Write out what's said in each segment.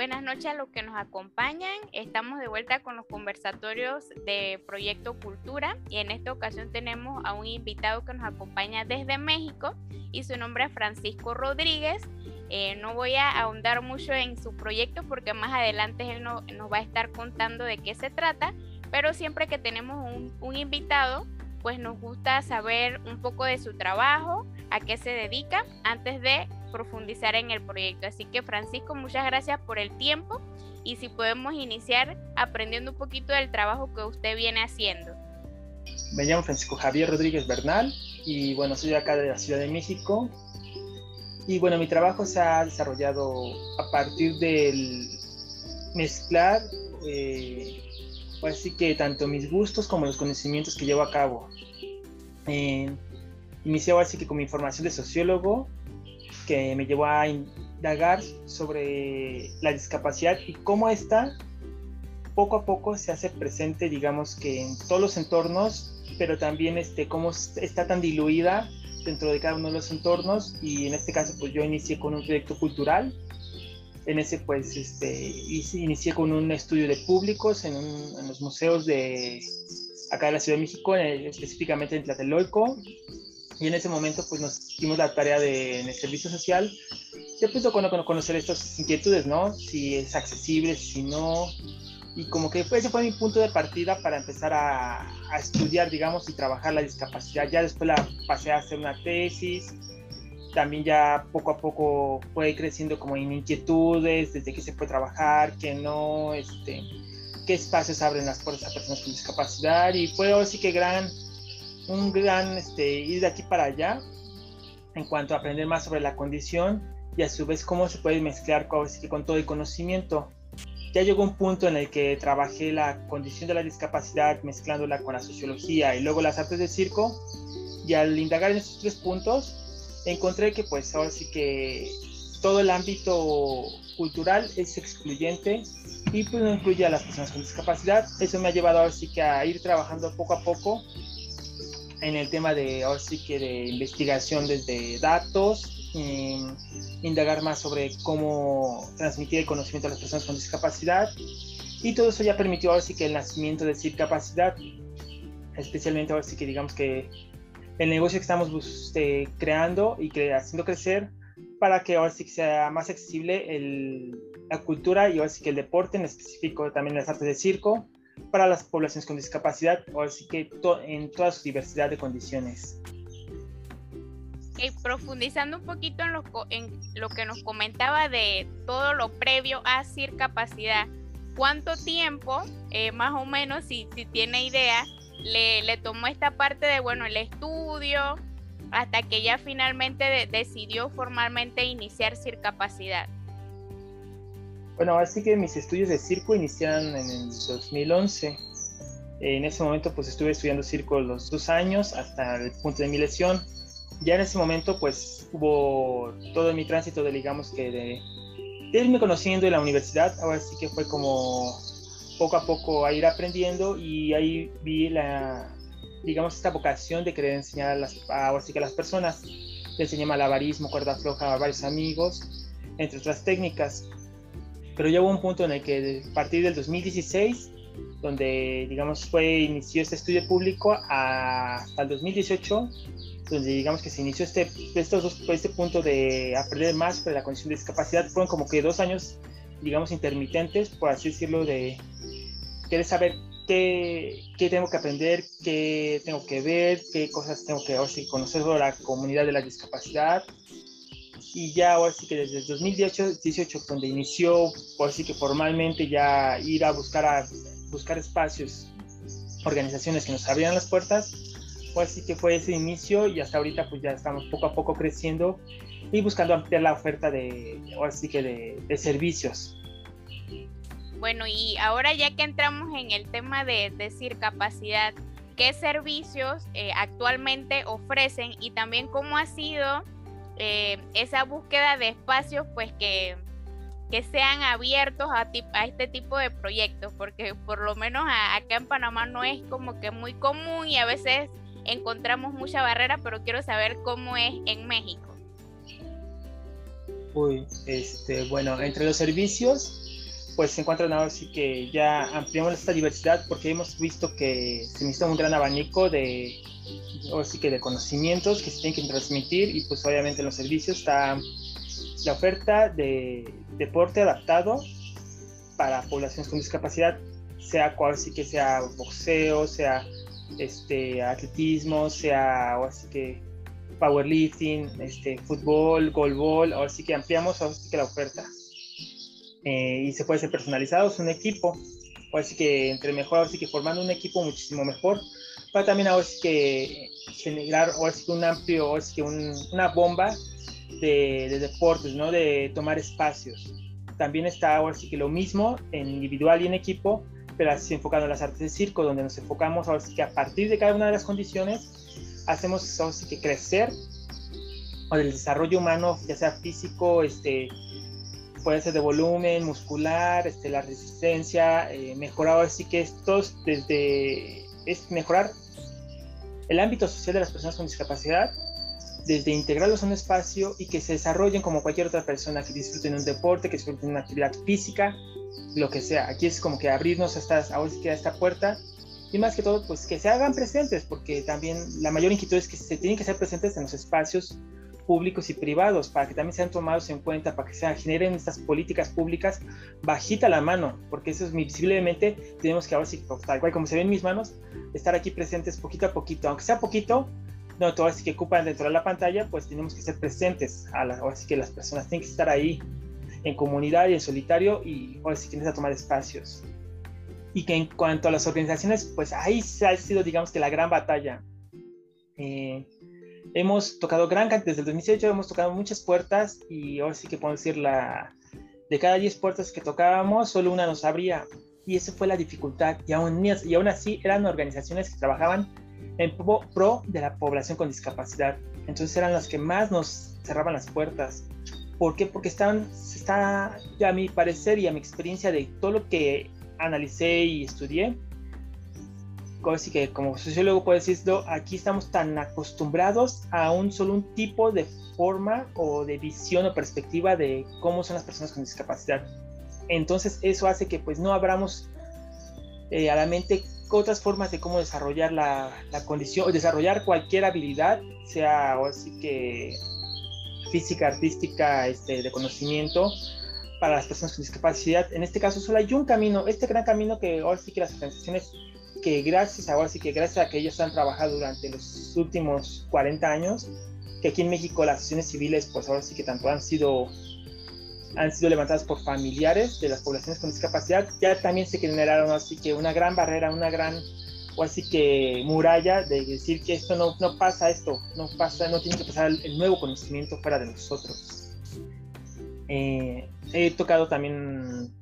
Buenas noches a los que nos acompañan. Estamos de vuelta con los conversatorios de Proyecto Cultura y en esta ocasión tenemos a un invitado que nos acompaña desde México y su nombre es Francisco Rodríguez. Eh, no voy a ahondar mucho en su proyecto porque más adelante él nos va a estar contando de qué se trata, pero siempre que tenemos un, un invitado, pues nos gusta saber un poco de su trabajo, a qué se dedica, antes de profundizar en el proyecto. Así que Francisco, muchas gracias por el tiempo y si podemos iniciar aprendiendo un poquito del trabajo que usted viene haciendo. Me llamo Francisco Javier Rodríguez Bernal y bueno, soy acá de la Ciudad de México. Y bueno, mi trabajo se ha desarrollado a partir del mezclar, eh, así que tanto mis gustos como los conocimientos que llevo a cabo. Eh, inicié así que con mi formación de sociólogo que me llevó a indagar sobre la discapacidad y cómo esta poco a poco se hace presente, digamos que en todos los entornos, pero también este, cómo está tan diluida dentro de cada uno de los entornos. Y en este caso pues yo inicié con un proyecto cultural, en ese pues este, inicié con un estudio de públicos en, en los museos de acá de la Ciudad de México, específicamente en Tlatelolco, y en ese momento pues nos dimos la tarea de en el servicio social de pues conocer estas inquietudes, ¿no? Si es accesible, si no. Y como que ese fue mi punto de partida para empezar a, a estudiar, digamos, y trabajar la discapacidad. Ya después la pasé a hacer una tesis, también ya poco a poco fue creciendo como en inquietudes, desde qué se puede trabajar, qué no, este, qué espacios abren las puertas a personas con discapacidad y fue así que gran un gran este, ir de aquí para allá en cuanto a aprender más sobre la condición y a su vez cómo se puede mezclar con, todo el conocimiento. Ya llegó un punto en el que trabajé la condición de la discapacidad mezclándola con la sociología y luego las artes del circo y al indagar en estos tres puntos encontré que pues ahora sí que todo el ámbito cultural es excluyente y pues no incluye a las personas con discapacidad. Eso me ha llevado ahora sí que a ir trabajando poco a poco en el tema de, ahora sí que de investigación desde datos, em, indagar más sobre cómo transmitir el conocimiento a las personas con discapacidad. Y todo eso ya permitió ahora sí que el nacimiento de Capacidad, especialmente ahora sí que digamos que el negocio que estamos este, creando y que, haciendo crecer para que ahora sí que sea más accesible el, la cultura y ahora sí que el deporte, en específico también las artes de circo, para las poblaciones con discapacidad, o así que en toda su diversidad de condiciones. profundizando un poquito en lo, en lo, que nos comentaba de todo lo previo a capacidad, ¿cuánto tiempo, eh, más o menos, si, tiene idea, le, tomó esta parte de, bueno, el estudio, hasta que ya finalmente decidió formalmente iniciar capacidad? Bueno, así que mis estudios de circo iniciaron en el 2011. En ese momento pues estuve estudiando circo los dos años hasta el punto de mi lesión. Ya en ese momento pues hubo todo mi tránsito de digamos que de, irme conociendo en la universidad. Ahora sí que fue como poco a poco a ir aprendiendo y ahí vi la, digamos, esta vocación de querer enseñar a las, ahora sí que a las personas. Le enseñé malabarismo, cuerda floja a varios amigos, entre otras técnicas pero ya hubo un punto en el que a partir del 2016, donde digamos fue, inició este estudio público hasta el 2018, donde digamos que se inició este, estos dos, este punto de aprender más sobre la condición de discapacidad, fueron como que dos años, digamos, intermitentes, por así decirlo, de querer saber qué, qué tengo que aprender, qué tengo que ver, qué cosas tengo que conocer sobre la comunidad de la discapacidad, y ya ahora sí que desde el 2018, donde inició, por sí que formalmente ya ir a buscar, a buscar espacios, organizaciones que nos abrieran las puertas, pues sí que fue ese inicio y hasta ahorita pues ya estamos poco a poco creciendo y buscando ampliar la oferta de, que de, servicios. Bueno, y ahora ya que entramos en el tema de decir capacidad, ¿qué servicios eh, actualmente ofrecen y también cómo ha sido eh, esa búsqueda de espacios pues que, que sean abiertos a, a, este tipo de proyectos, porque por lo menos acá en Panamá no es como que muy común y a veces encontramos mucha barrera, pero quiero saber cómo es en México. Uy, este, bueno, entre los servicios pues se encuentran ahora sí que ya ampliamos esta diversidad porque hemos visto que se necesita un gran abanico de, sí que de conocimientos que se tienen que transmitir y pues obviamente en los servicios está la oferta de deporte adaptado para poblaciones con discapacidad, sea cual sí que sea boxeo, sea este atletismo, sea ahora sí que powerlifting, este fútbol, goalball, ahora sí que ampliamos ahora sí que la oferta. Eh, y se puede ser personalizado, es un equipo, ahora sí que entre mejor, ahora sí que formando un equipo muchísimo mejor, para también ahora sí que generar ahora sí que un amplio, ahora sí que una bomba de, deportes, ¿no? De tomar espacios. También está ahora sí que lo mismo en individual y en equipo, pero así enfocado en las artes de circo, donde nos enfocamos ahora sí que a partir de cada una de las condiciones, hacemos ahora sí que crecer o el desarrollo humano, ya sea físico, este, puede ser de volumen, muscular, este, la resistencia, eh, mejorar que estos desde es mejorar el ámbito social de las personas con discapacidad desde integrarlos a un espacio y que se desarrollen como cualquier otra persona que disfruten un deporte, que disfruten una actividad física, lo que sea. Aquí es como que abrirnos a, estas, a esta puerta y más que todo, pues que se hagan presentes, porque también la mayor inquietud es que se tienen que ser presentes en los espacios públicos y privados para que también sean tomados en cuenta, para que se generen estas políticas públicas bajita la mano, porque eso es visiblemente, tenemos que ahora sí, tal cual como se ven en mis manos, estar aquí presentes poquito a poquito, aunque sea poquito, no, todo así que ocupan dentro de la pantalla, pues tenemos que ser presentes, a la, ahora sí que las personas tienen que estar ahí en comunidad y en solitario y ahora sí que necesitan tomar espacios. Y que en cuanto a las organizaciones, pues ahí se ha sido, digamos que la gran batalla. Eh, hemos tocado gran cantidad, desde el 2018 hemos tocado muchas puertas y ahora sí que puedo decir, la, de cada 10 puertas que tocábamos, solo una nos abría. Y esa fue la dificultad. Y aún, y aún así eran organizaciones que trabajaban en pro de la población con discapacidad. Entonces eran las que más nos cerraban las puertas. ¿Por qué? Porque están, está, a mi parecer y a mi experiencia de todo lo que analicé y estudié, así que como sociólogo puedo decirlo, aquí estamos tan acostumbrados a un solo un tipo de forma o de visión o perspectiva de cómo son las personas con discapacidad. Entonces eso hace que pues no abramos eh, a la mente otras formas de cómo desarrollar la, la condición, o desarrollar cualquier habilidad, sea o así que física, artística, este, de conocimiento para las personas con discapacidad. En este caso solo hay un camino, este gran camino que ahora sí que las organizaciones que gracias, ahora sí que gracias a que ellos han trabajado durante los últimos 40 años, que aquí en México las asociaciones civiles, pues ahora sí que tanto han sido, han sido levantadas por familiares de las poblaciones con discapacidad, ya también se generaron así que una gran barrera, una gran, o así que muralla de decir que esto no, no pasa, esto no pasa, no tiene que pasar el, nuevo conocimiento fuera de nosotros. Eh, he tocado también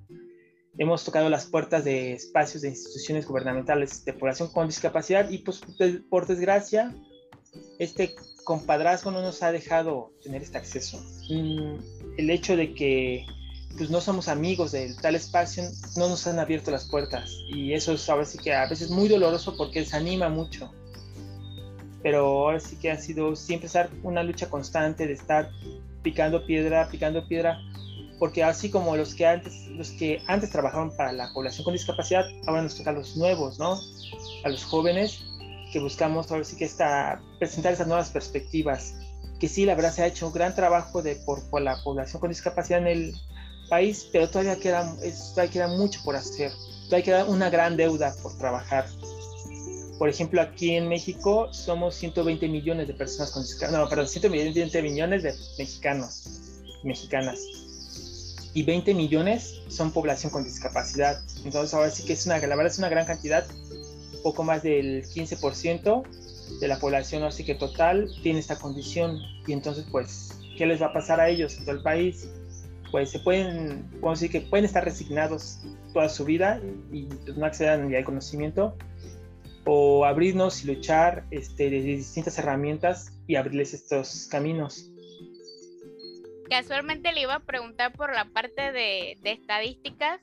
hemos tocado las puertas de espacios de instituciones gubernamentales de población con discapacidad y pues por desgracia este compadrazgo no nos ha dejado tener este acceso. Mm, el hecho de que pues no somos amigos de tal espacio no nos han abierto las puertas y eso es ahora sí que a veces muy doloroso porque desanima mucho. Pero ahora sí que ha sido siempre estar una lucha constante de estar picando piedra, picando piedra porque así como los que antes, los que antes trabajaban para la población con discapacidad, ahora nos toca a los nuevos, ¿no? A los jóvenes que buscamos ahora sí que está presentar esas nuevas perspectivas. Que sí, la verdad se ha hecho un gran trabajo de, por, la población con discapacidad en el país, pero todavía queda, todavía queda mucho por hacer. Todavía queda una gran deuda por trabajar. Por ejemplo, aquí en México somos 120 millones de personas con discapacidad, no, perdón, 120 millones de mexicanos, mexicanas y 20 millones son población con discapacidad. Entonces ahora sí que es una, la verdad es una gran cantidad, poco más del 15% de la población así que total tiene esta condición y entonces pues, ¿qué les va a pasar a ellos en todo el país? Pues se pueden, podemos decir que pueden estar resignados toda su vida y pues, no accedan al conocimiento o abrirnos y luchar este, de distintas herramientas y abrirles estos caminos casualmente le iba a preguntar por la parte de, estadísticas,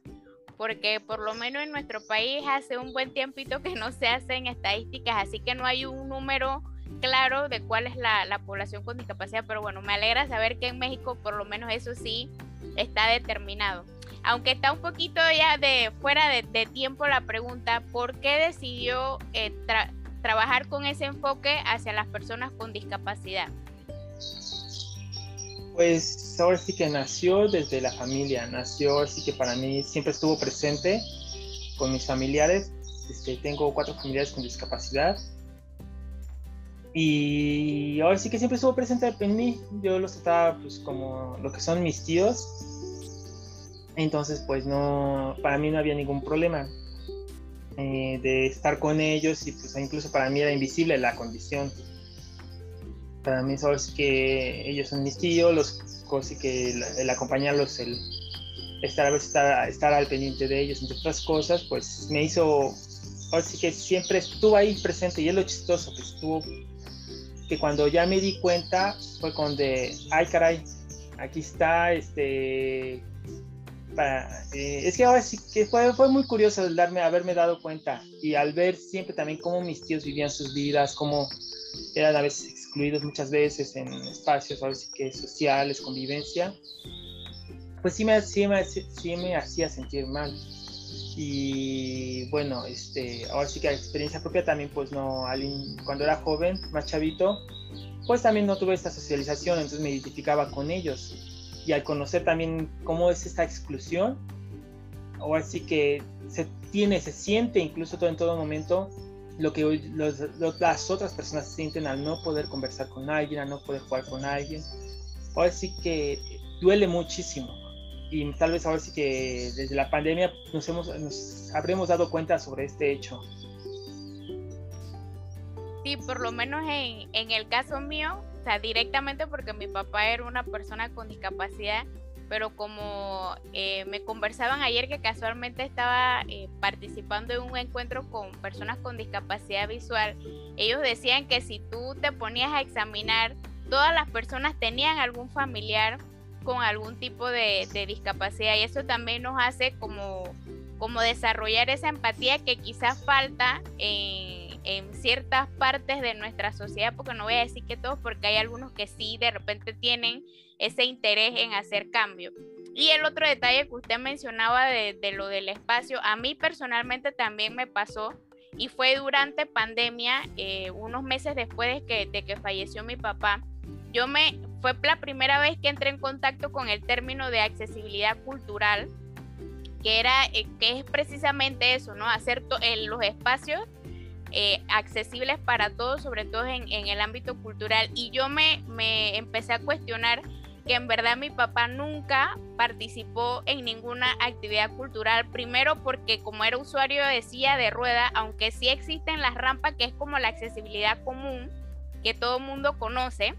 porque por lo menos en nuestro país hace un buen tiempito que no se hacen estadísticas, así que no hay un número claro de cuál es la, población con discapacidad, pero bueno, me alegra saber que en México por lo menos eso sí está determinado. Aunque está un poquito ya de fuera de, tiempo la pregunta, ¿por qué decidió eh, trabajar con ese enfoque hacia las personas con discapacidad? Pues ahora sí que nació desde la familia, nació así que para mí siempre estuvo presente con mis familiares. Este, tengo cuatro familiares con discapacidad y ahora sí que siempre estuvo presente en mí. Yo los trataba pues como lo que son mis tíos. Entonces pues no, para mí no había ningún problema eh, de estar con ellos y pues incluso para mí era invisible la condición. Para mí ahora sí que ellos son mis tíos, los cosas que el, acompañarlos, el estar, estar, estar al pendiente de ellos, entre otras cosas, pues me hizo, ahora que siempre estuvo ahí presente y es lo chistoso que estuvo que cuando ya me di cuenta fue cuando, ay caray, aquí está, este, eh, es que ahora sí que fue, fue muy curioso el darme, haberme dado cuenta y al ver siempre también cómo mis tíos vivían sus vidas, cómo eran a veces excluidos muchas veces en espacios ahora sí que sociales, convivencia, pues sí me, sí me, sí me hacía sentir mal. Y bueno, este, ahora sí que la experiencia propia también, pues no, cuando era joven, más chavito, pues también no tuve esta socialización, entonces me identificaba con ellos. Y al conocer también cómo es esta exclusión, ahora sí que se tiene, se siente incluso todo en todo momento lo que las otras personas sienten al no poder conversar con alguien, al no poder jugar con alguien. Ahora sí que duele muchísimo y tal vez ahora sí que desde la pandemia nos, hemos, nos habremos dado cuenta sobre este hecho. Sí, por lo menos en, en el caso mío, o sea, directamente porque mi papá era una persona con discapacidad, pero como eh, me conversaban ayer que casualmente estaba eh, participando en un encuentro con personas con discapacidad visual, ellos decían que si tú te ponías a examinar, todas las personas tenían algún familiar con algún tipo de, discapacidad y eso también nos hace como, como desarrollar esa empatía que quizás falta en, ciertas partes de nuestra sociedad, porque no voy a decir que todos, porque hay algunos que sí de repente tienen ese interés en hacer cambio. Y el otro detalle que usted mencionaba de, lo del espacio, a mí personalmente también me pasó y fue durante pandemia, eh, unos meses después de que, de que falleció mi papá yo me, fue la primera vez que entré en contacto con el término de accesibilidad cultural, que era, eh, que es precisamente eso, ¿no? Hacer los espacios eh, accesibles para todos, sobre todo en, el ámbito cultural. Y yo me, me empecé a cuestionar que en verdad mi papá nunca participó en ninguna actividad cultural, primero porque como era usuario de silla de rueda, aunque sí existen las rampas, que es como la accesibilidad común que todo mundo conoce,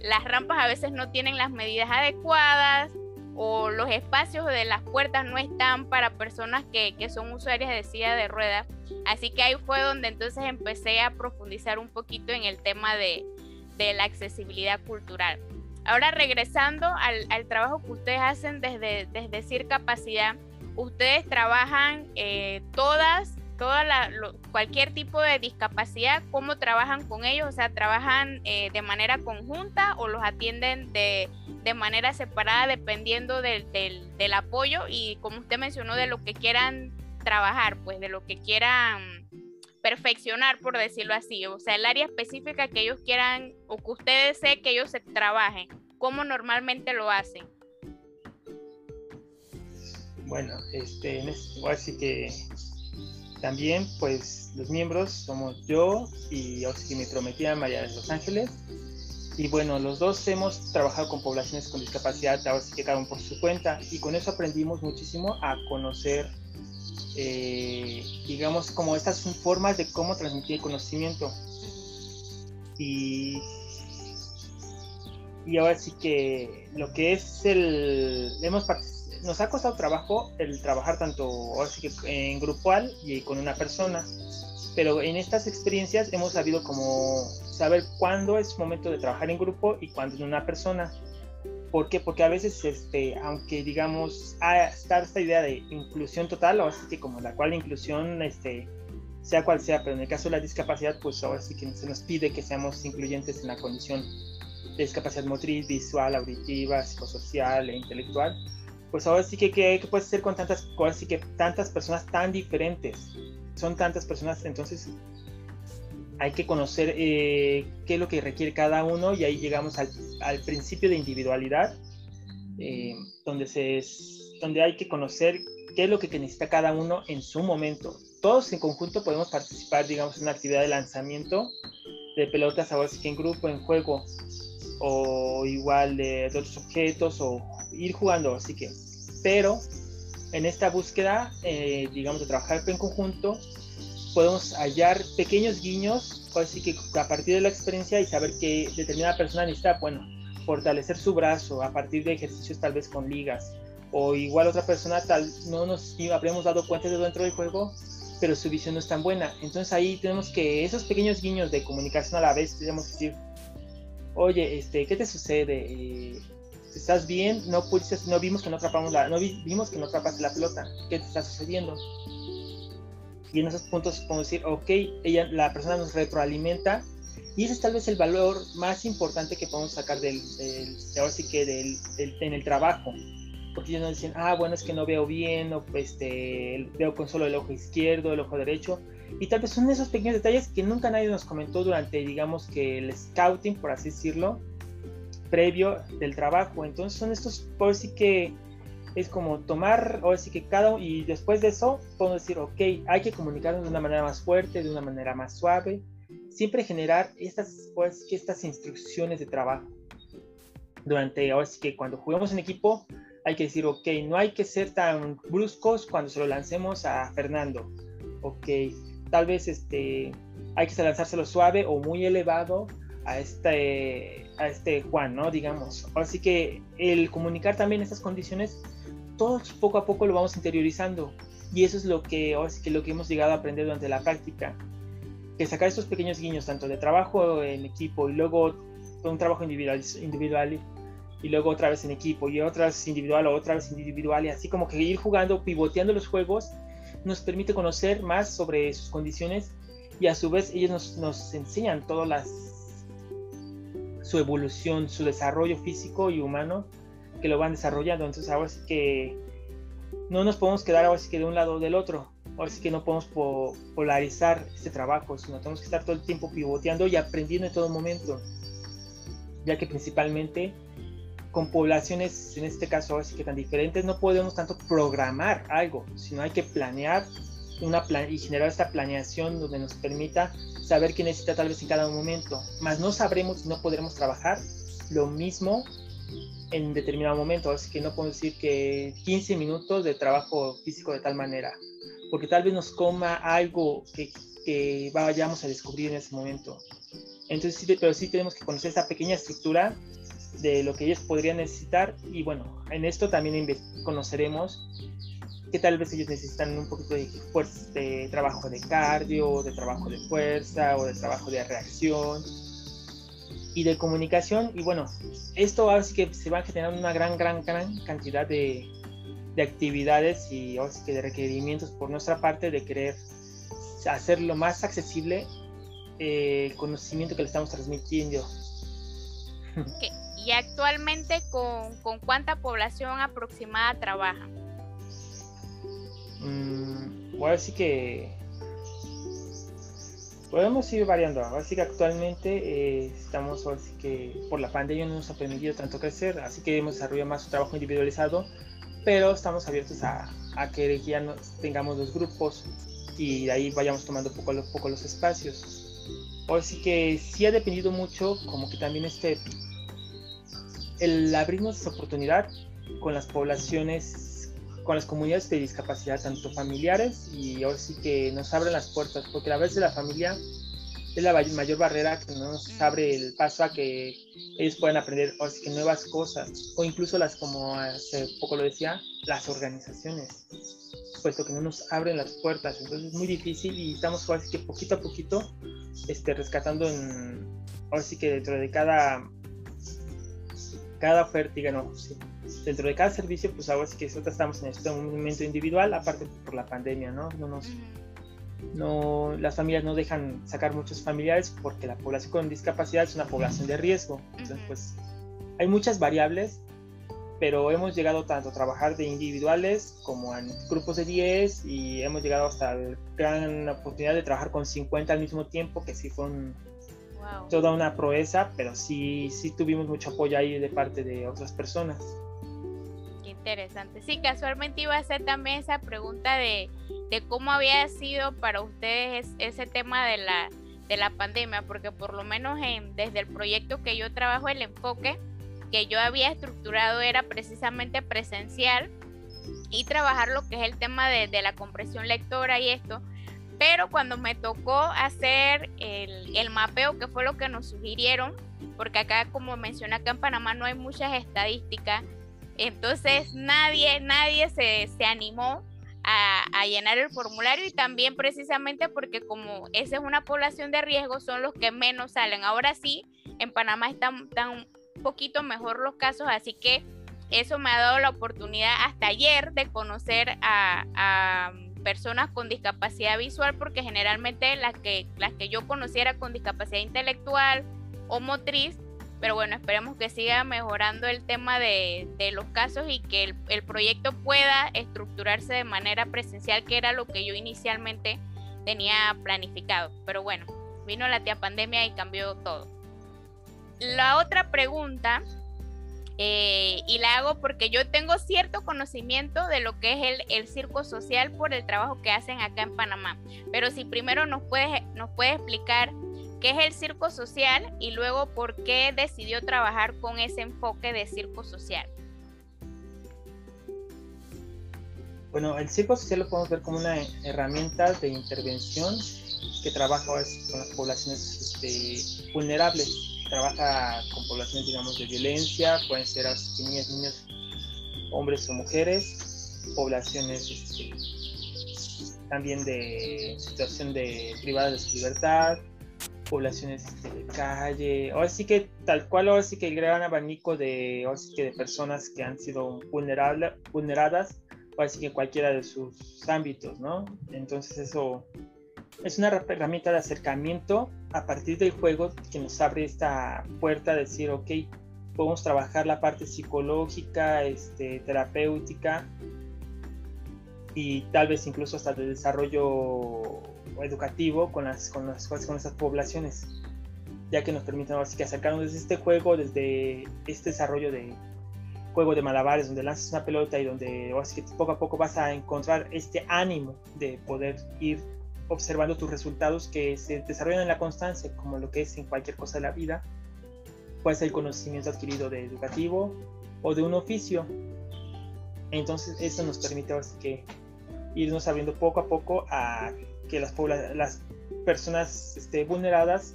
las rampas a veces no tienen las medidas adecuadas o los espacios de las puertas no están para personas que, son usuarias de silla de ruedas. Así que ahí fue donde entonces empecé a profundizar un poquito en el tema de, la accesibilidad cultural. Ahora regresando al, trabajo que ustedes hacen desde, desde CIR Capacidad, ustedes trabajan eh, todas toda la, cualquier tipo de discapacidad, cómo trabajan con ellos, o sea, trabajan eh, de manera conjunta o los atienden de, de manera separada dependiendo del, del, del, apoyo y como usted mencionó, de lo que quieran trabajar, pues de lo que quieran perfeccionar, por decirlo así, o sea, el área específica que ellos quieran o que ustedes sé que ellos se trabajen, cómo normalmente lo hacen. Bueno, este, así que también, pues los miembros somos yo y mi prometida María de Los Ángeles. Y bueno, los dos hemos trabajado con poblaciones con discapacidad, ahora sí que cada uno por su cuenta, y con eso aprendimos muchísimo a conocer, eh, digamos, como estas formas de cómo transmitir conocimiento. Y, y ahora sí que lo que es el. Hemos nos ha costado trabajo el trabajar tanto en grupal y con una persona, pero en estas experiencias hemos sabido como saber cuándo es momento de trabajar en grupo y cuándo en una persona. ¿Por qué? Porque a veces, este, aunque digamos, está esta idea de inclusión total, o así que como la cual inclusión, este, sea cual sea, pero en el caso de la discapacidad, pues ahora sí que se nos pide que seamos incluyentes en la condición discapacidad motriz, visual, auditiva, psicosocial e intelectual, pues ahora sí que, que, que puede ser con tantas cosas y que tantas personas tan diferentes. Son tantas personas, entonces hay que conocer eh, qué es lo que requiere cada uno y ahí llegamos al, principio de individualidad, eh, donde, se, donde hay que conocer qué es lo que necesita cada uno en su momento. Todos en conjunto podemos participar, digamos, en una actividad de lanzamiento de pelotas, ahora sí que en grupo, en juego, o igual de, otros objetos, o ir jugando, así que, pero en esta búsqueda, eh, digamos, de trabajar en conjunto, podemos hallar pequeños guiños, así que a partir de la experiencia y saber que determinada persona necesita, bueno, fortalecer su brazo a partir de ejercicios tal vez con ligas, o igual otra persona tal no nos habríamos dado cuenta de dentro del juego, pero su visión no es tan buena. Entonces ahí tenemos que esos pequeños guiños de comunicación a la vez, tenemos que decir, oye, este, ¿qué te sucede? Eh, ¿Estás bien? No pudiste, no vimos que no atrapamos la, no vimos que no atrapaste la pelota. ¿Qué te está sucediendo? Y en esos puntos podemos decir, ok, ella, la persona nos retroalimenta y ese es tal vez el valor más importante que podemos sacar del, del ahora sí que del, en el trabajo porque ellos nos dicen, ah, bueno, es que no veo bien, o este, veo con solo el ojo izquierdo, el ojo derecho, y tal vez son esos pequeños detalles que nunca nadie nos comentó durante, digamos que el scouting, por así decirlo, previo del trabajo. Entonces son estos, por sí que es como tomar, o sí que cada, y después de eso podemos decir, ok, hay que comunicarnos de una manera más fuerte, de una manera más suave, siempre generar estas, pues, estas instrucciones de trabajo. Durante, ahora sí que cuando jugamos en equipo, hay que decir, ok, no hay que ser tan bruscos cuando se lo lancemos a Fernando. Ok, tal vez este, hay que lanzárselo suave o muy elevado a este, a este Juan, ¿no? Digamos. Así que el comunicar también estas condiciones, todos poco a poco lo vamos interiorizando. Y eso es lo que, ahora que lo que hemos llegado a aprender durante la práctica. Que sacar estos pequeños guiños, tanto de trabajo en equipo y luego un trabajo individual, individual y luego otra vez en equipo y otra vez individual o otra vez individual así como que ir jugando, pivoteando los juegos nos permite conocer más sobre sus condiciones y a su vez ellos nos, nos enseñan todas las su evolución, su desarrollo físico y humano que lo van desarrollando. Entonces ahora sí que no nos podemos quedar ahora sí que de un lado o del otro. Ahora sí que no podemos polarizar este trabajo, sino tenemos que estar todo el tiempo pivoteando y aprendiendo en todo momento. Ya que principalmente con poblaciones, en este caso así que tan diferentes, no podemos tanto programar algo, sino hay que planear una y generar esta planeación donde nos permita saber qué necesita tal vez en cada momento. Más no sabremos no podremos trabajar lo mismo en determinado momento. Así que no puedo decir que 15 minutos de trabajo físico de tal manera, porque tal vez nos coma algo que, que vayamos a descubrir en ese momento. Entonces, sí, pero sí tenemos que conocer esta pequeña estructura de lo que ellos podrían necesitar y bueno, en esto también conoceremos que tal vez ellos necesitan un poquito de, fuerza, de trabajo de cardio, de trabajo de fuerza o de trabajo de reacción y de comunicación y bueno, esto hace que se va a generar una gran, gran, gran cantidad de, de actividades y que de requerimientos por nuestra parte de querer hacerlo más accesible eh, el conocimiento que le estamos transmitiendo. ¿Y actualmente con, con cuánta población aproximada trabaja? Mm, voy a decir que podemos ir variando. Así que actualmente eh, estamos, así que por la pandemia no nos ha permitido tanto crecer, así que hemos desarrollado más un trabajo individualizado, pero estamos abiertos a, que ya nos, tengamos los grupos y de ahí vayamos tomando poco a poco los espacios. Así que sí ha dependido mucho, como que también este el abrirnos esa oportunidad con las poblaciones, con las comunidades de discapacidad, tanto familiares y ahora sí que nos abren las puertas, porque a veces la familia es la mayor barrera que nos abre el paso a que ellos puedan aprender sí que nuevas cosas, o incluso las, como hace poco lo decía, las organizaciones, puesto que no nos abren las puertas, entonces es muy difícil y estamos ahora sí que poquito a poquito este, rescatando ahora sí que dentro de cada cada oferta, digamos, dentro de cada servicio, pues ahora sí que nosotros estamos en este momento individual, aparte por la pandemia, ¿no? No nos, no, las familias no dejan sacar muchos familiares porque la población con discapacidad es una población de riesgo. Entonces, pues hay muchas variables, pero hemos llegado tanto a trabajar de individuales como en grupos de 10 y hemos llegado hasta la gran oportunidad de trabajar con 50 al mismo tiempo, que sí fue toda una proeza, pero sí, sí tuvimos mucho apoyo ahí de parte de otras personas interesante. Sí, casualmente iba a hacer también esa pregunta de, cómo había sido para ustedes ese tema de la, de la pandemia, porque por lo menos en, desde el proyecto que yo trabajo, el enfoque que yo había estructurado era precisamente presencial y trabajar lo que es el tema de, de la compresión lectora y esto. Pero cuando me tocó hacer el, el mapeo, que fue lo que nos sugirieron, porque acá, como mencioné, acá en Panamá no hay muchas estadísticas entonces nadie, nadie se, animó a, llenar el formulario y también precisamente porque como esa es una población de riesgo, son los que menos salen. Ahora sí, en Panamá están, un poquito mejor los casos, así que eso me ha dado la oportunidad hasta ayer de conocer a, personas con discapacidad visual, porque generalmente las que, las que yo conociera con discapacidad intelectual o motriz pero bueno, esperemos que siga mejorando el tema de, los casos y que el, proyecto pueda estructurarse de manera presencial, que era lo que yo inicialmente tenía planificado. Pero bueno, vino la tía pandemia y cambió todo. La otra pregunta, eh, y la hago porque yo tengo cierto conocimiento de lo que es el, el, circo social por el trabajo que hacen acá en Panamá. Pero si primero nos puedes, nos puedes explicar qué es el circo social y luego por qué decidió trabajar con ese enfoque de circo social. Bueno, el circo social lo podemos ver como una herramienta de intervención que trabaja con las poblaciones este, vulnerables. Trabaja con poblaciones, digamos, de violencia, pueden ser niñas, niños, hombres o mujeres, poblaciones este, también de situación de privada de su libertad, poblaciones este, de calle, ahora sí que tal cual, ahora sí que el gran abanico de, ahora sí que de personas que han sido vulnerable, vulneradas, ahora sí que cualquiera de sus ámbitos, ¿no? Entonces eso es una herramienta de acercamiento a partir del juego que nos abre esta puerta de decir, ok, podemos trabajar la parte psicológica, este, terapéutica y tal vez incluso hasta de desarrollo educativo con las, con las, con esas poblaciones, ya que nos permiten así que acercarnos desde este juego, desde este desarrollo de juego de malabares, donde lanzas una pelota y donde así que poco a poco vas a encontrar este ánimo de poder ir observando tus resultados que se desarrollan en la constancia, como lo que es en cualquier cosa de la vida, puede ser el conocimiento adquirido de educativo o de un oficio. Entonces eso nos permite así que irnos abriendo poco a poco a que las, las personas este, vulneradas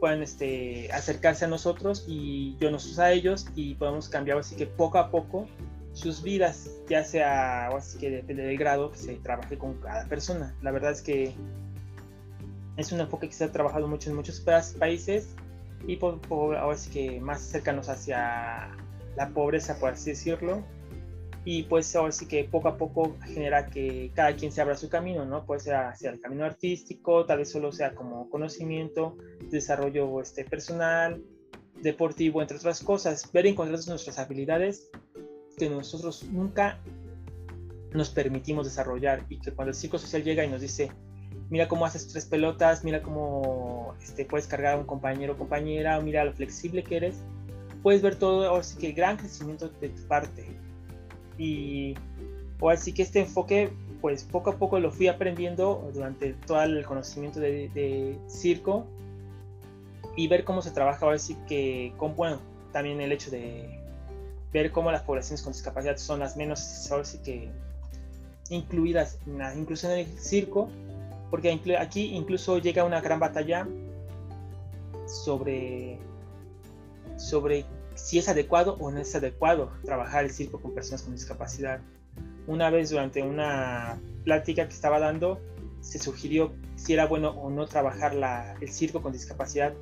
puedan este, acercarse a nosotros y yo nos a ellos y podemos cambiar así que poco a poco sus vidas, ya sea, así que depende del grado que se trabaje con cada persona. La verdad es que es un enfoque que se ha trabajado mucho en muchos países y por, ahora sí que más cercanos hacia la pobreza, por así decirlo, y pues ahora sí que poco a poco genera que cada quien se abra su camino, ¿no? Puede ser hacia el camino artístico, tal vez solo sea como conocimiento, desarrollo este, personal, deportivo, entre otras cosas, ver y encontrar nuestras habilidades que nosotros nunca nos permitimos desarrollar y que cuando el circo social llega y nos dice, mira cómo haces tres pelotas, mira cómo este, puedes cargar a un compañero o compañera, mira lo flexible que eres, puedes ver todo, ahora sí que el gran crecimiento de tu parte y o así que este enfoque pues poco a poco lo fui aprendiendo durante todo el conocimiento de, circo y ver cómo se trabaja ahora sí que con bueno también el hecho de ver cómo las poblaciones con discapacidad son las menos ahora sí que incluidas en inclusión del circo porque aquí incluso llega una gran batalla sobre sobre si es adecuado o no es adecuado trabajar el circo con personas con discapacidad. Una vez durante una plática que estaba dando, se sugirió si era bueno o no trabajar el circo con discapacidad.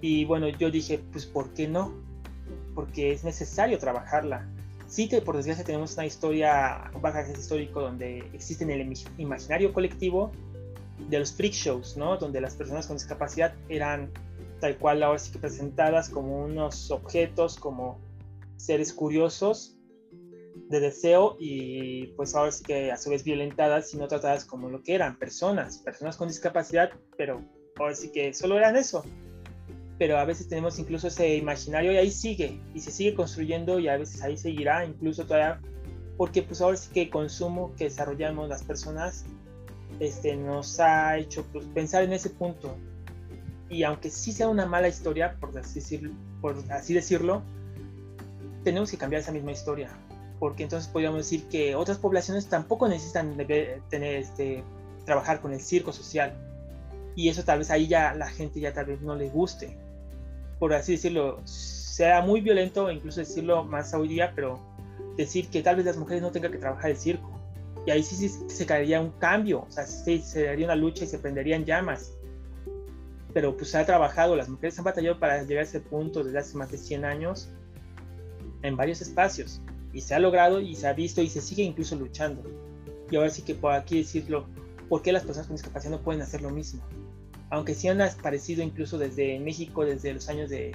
Y bueno, yo dije, pues ¿por qué no? Porque es necesario trabajarla. Sí que por desgracia tenemos una historia, un bagaje histórico donde existe en el imaginario colectivo de los freak shows, ¿no? Donde las personas con discapacidad eran tal cual ahora sí que presentadas como unos objetos, como seres curiosos de deseo y pues ahora sí que a su vez violentadas y no tratadas como lo que eran, personas, personas con discapacidad, pero ahora sí que solo eran eso. Pero a veces tenemos incluso ese imaginario y ahí sigue, y se sigue construyendo y a veces ahí seguirá, incluso todavía, porque pues ahora sí que el consumo que desarrollamos las personas este, nos ha hecho pues, pensar en ese punto. Y aunque sí sea una mala historia, por así, por así decirlo, tenemos que cambiar esa misma historia porque entonces podríamos decir que otras poblaciones tampoco necesitan tener este, trabajar con el circo social. Y eso tal vez ahí ya la gente ya tal vez no le guste. Por así decirlo sea muy violento incluso decirlo más hoy día pero decir que tal vez las mujeres no tengan que trabajar el circo. Y ahí sí, sí se caería un cambio o sea sí, se daría una lucha y se prenderían llamas pero pues se ha trabajado las mujeres han batallado para llegar a ese punto desde hace más de 100 años en varios espacios y se ha logrado y se ha visto y se sigue incluso luchando. Y ahora sí que por aquí decirlo, ¿por qué las personas con discapacidad no pueden hacer lo mismo? Aunque sí han aparecido incluso desde México, desde los años de,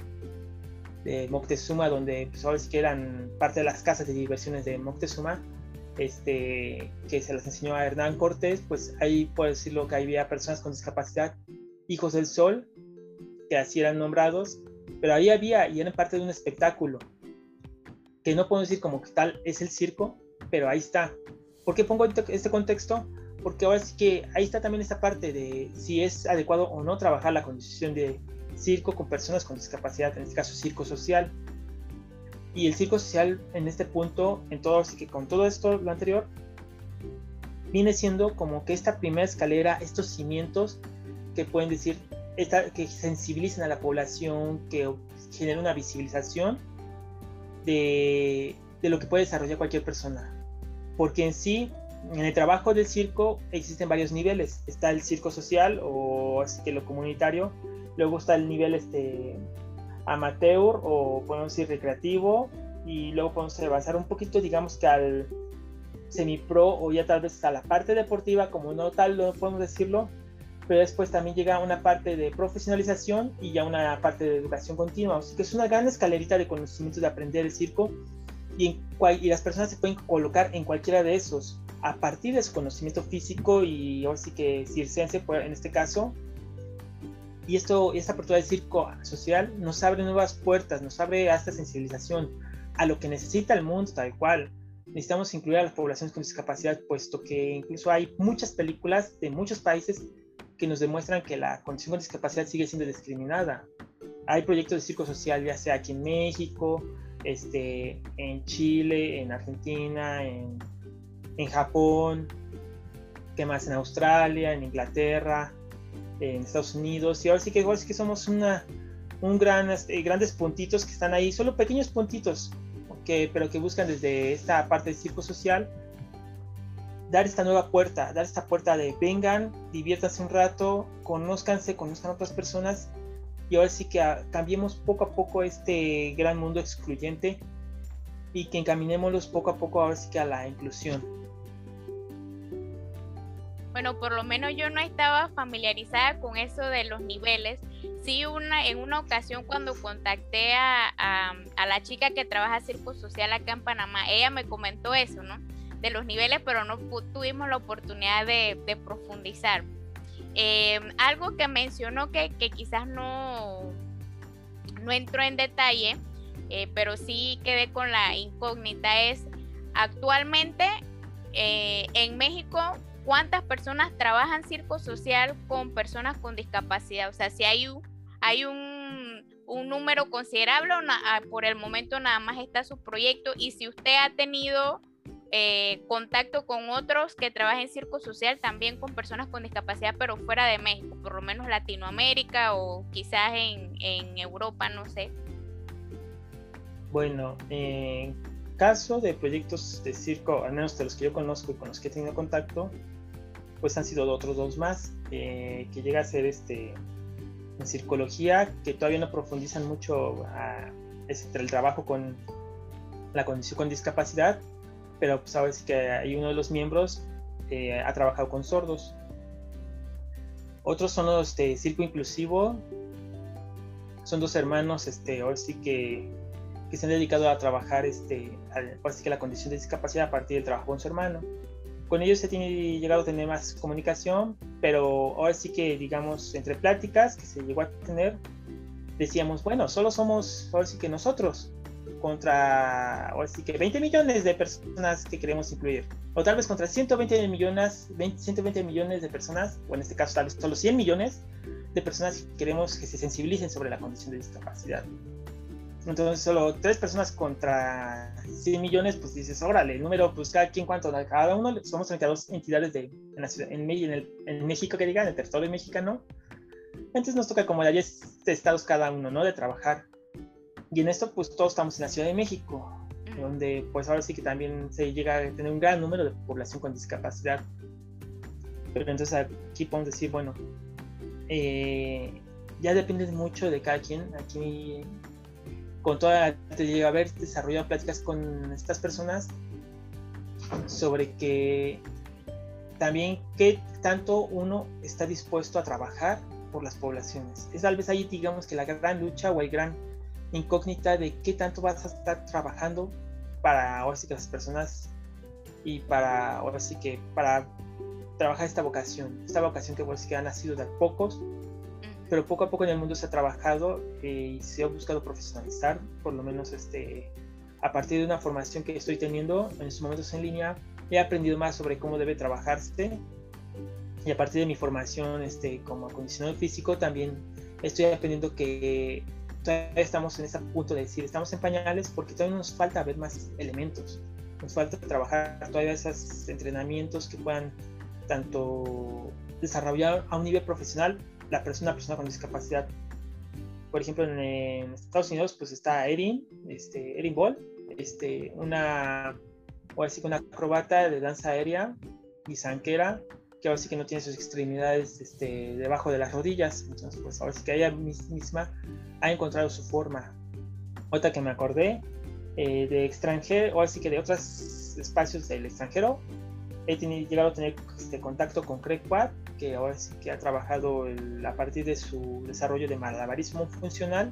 de Moctezuma, donde pues ahora sí que eran parte de las casas de diversiones de Moctezuma, este, que se las enseñó a Hernán Cortés, pues ahí puedo decirlo que había personas con discapacidad, hijos del sol, que así eran nombrados, pero ahí había y eran parte de un espectáculo, que no puedo decir como que tal es el circo, pero ahí está. ¿Por qué pongo este contexto? Porque ahora sí que ahí está también esta parte de si es adecuado o no trabajar la condición de circo con personas con discapacidad, en este caso circo social. Y el circo social en este punto, en todo, así que con todo esto, lo anterior, viene siendo como que esta primera escalera, estos cimientos que pueden decir, que sensibilicen a la población, que generen una visibilización de, lo que puede desarrollar cualquier persona. Porque en sí, en el trabajo del circo existen varios niveles. Está el circo social o así que lo comunitario. Luego está el nivel este, amateur o podemos decir recreativo. Y luego podemos avanzar un poquito, digamos que al semi-pro o ya tal vez a la parte deportiva, como no tal, no podemos decirlo, pero después también llega una parte de profesionalización y ya una parte de educación continua. Así que es una gran escalerita de conocimientos de aprender el circo y, y las personas se pueden colocar en cualquiera de esos a partir de su conocimiento físico y ahora sí que circense en este caso. Y esto, esta apertura del circo social nos abre nuevas puertas, nos abre hasta sensibilización a lo que necesita el mundo tal cual. Necesitamos incluir a las poblaciones con discapacidad, puesto que incluso hay muchas películas de muchos países que nos demuestran que la condición con discapacidad sigue siendo discriminada. Hay proyectos de circo social, ya sea aquí en México, este, en Chile, en Argentina, en, en Japón, ¿qué más? En Australia, en Inglaterra, en Estados Unidos. Y ahora sí que, igual sí que somos una, un gran, este, grandes puntitos que están ahí, solo pequeños puntitos, que, pero que buscan desde esta parte del circo social dar esta nueva puerta, dar esta puerta de vengan, diviértanse un rato, conózcanse, conozcan otras personas y ahora sí que cambiemos poco a poco este gran mundo excluyente y que encaminémoslos poco a poco ahora sí que a la inclusión. Bueno, por lo menos yo no estaba familiarizada con eso de los niveles. Sí, una, en una ocasión cuando contacté a, a la chica que trabaja Circo Social acá en Panamá, ella me comentó eso, ¿no? De los niveles, pero no tuvimos la oportunidad de, profundizar. Eh, algo que mencionó que, quizás no, no entró en detalle, eh, pero sí quedé con la incógnita, es actualmente eh, en México, ¿cuántas personas trabajan circo social con personas con discapacidad? O sea, si hay hay un, un número considerable ah, por el momento nada más está su proyecto y si usted ha tenido eh, contacto con otros que trabajan en circo social, también con personas con discapacidad, pero fuera de México, por lo menos Latinoamérica o quizás en, Europa, no sé. Bueno, en caso de proyectos de circo, al menos de los que yo conozco y con los que he tenido contacto, pues han sido otros dos más, eh, que llega a ser este, en circología, que todavía no profundizan mucho a, este, el trabajo con la condición con discapacidad, pero sabes pues, que hay uno de los miembros eh, ha trabajado con sordos. Otros son los de Circo Inclusivo. Son dos hermanos, este, ahora sí que, que se han dedicado a trabajar, este, ahora sí que la condición de discapacidad a partir del trabajo con su hermano. Con ellos se tiene llegado a tener más comunicación, pero ahora sí que, digamos, entre pláticas que se llegó a tener, decíamos, bueno, solo somos, ahora sí que nosotros, contra, ahora que 20 millones de personas que queremos incluir, o tal vez contra 120 millones, 120 millones de personas, o en este caso tal vez solo 100 millones de personas que queremos que se sensibilicen sobre la condición de discapacidad. Entonces, solo tres personas contra 100 millones, pues dices, órale, el número, pues cada quien cuánto, cada uno, somos 32 entidades de, en, la ciudad, en, en, en México, que digan, en el territorio mexicano, entonces nos toca como de 10 estados cada uno, ¿no? De trabajar. Y en esto pues todos estamos en la Ciudad de México, donde pues ahora sí que también se llega a tener un gran número de población con discapacidad. Pero entonces aquí podemos decir, bueno, eh, ya depende mucho de cada quien. Aquí con toda te llega a haber desarrollado pláticas con estas personas sobre que también qué tanto uno está dispuesto a trabajar por las poblaciones. Es tal vez ahí digamos que la gran lucha o el gran incógnita de qué tanto vas a estar trabajando para ahora sí que las personas y para ahora sí que para trabajar esta vocación, esta vocación que ahora sí que ha nacido de pocos, pero poco a poco en el mundo se ha trabajado eh, y se ha buscado profesionalizar, por lo menos este, a partir de una formación que estoy teniendo en estos momentos en línea, he aprendido más sobre cómo debe trabajarse. Y a partir de mi formación este, como acondicionador físico también estoy aprendiendo que todavía estamos en ese punto de decir, estamos en pañales porque todavía nos falta ver más elementos, nos falta trabajar todavía esos entrenamientos que puedan tanto desarrollar a un nivel profesional la persona, persona con discapacidad. Por ejemplo, en, Estados Unidos pues está Erin, este, Erin Ball, este, una, o así, una acrobata de danza aérea y que ahora sí que no tiene sus extremidades este, debajo de las rodillas. Entonces, pues ahora sí que ella misma ha encontrado su forma. Otra que me acordé eh, de extranjero, o así que de otros espacios del extranjero, he tenido, llegado a tener este, contacto con Craig Watt, que ahora sí que ha trabajado a partir de su desarrollo de malabarismo funcional,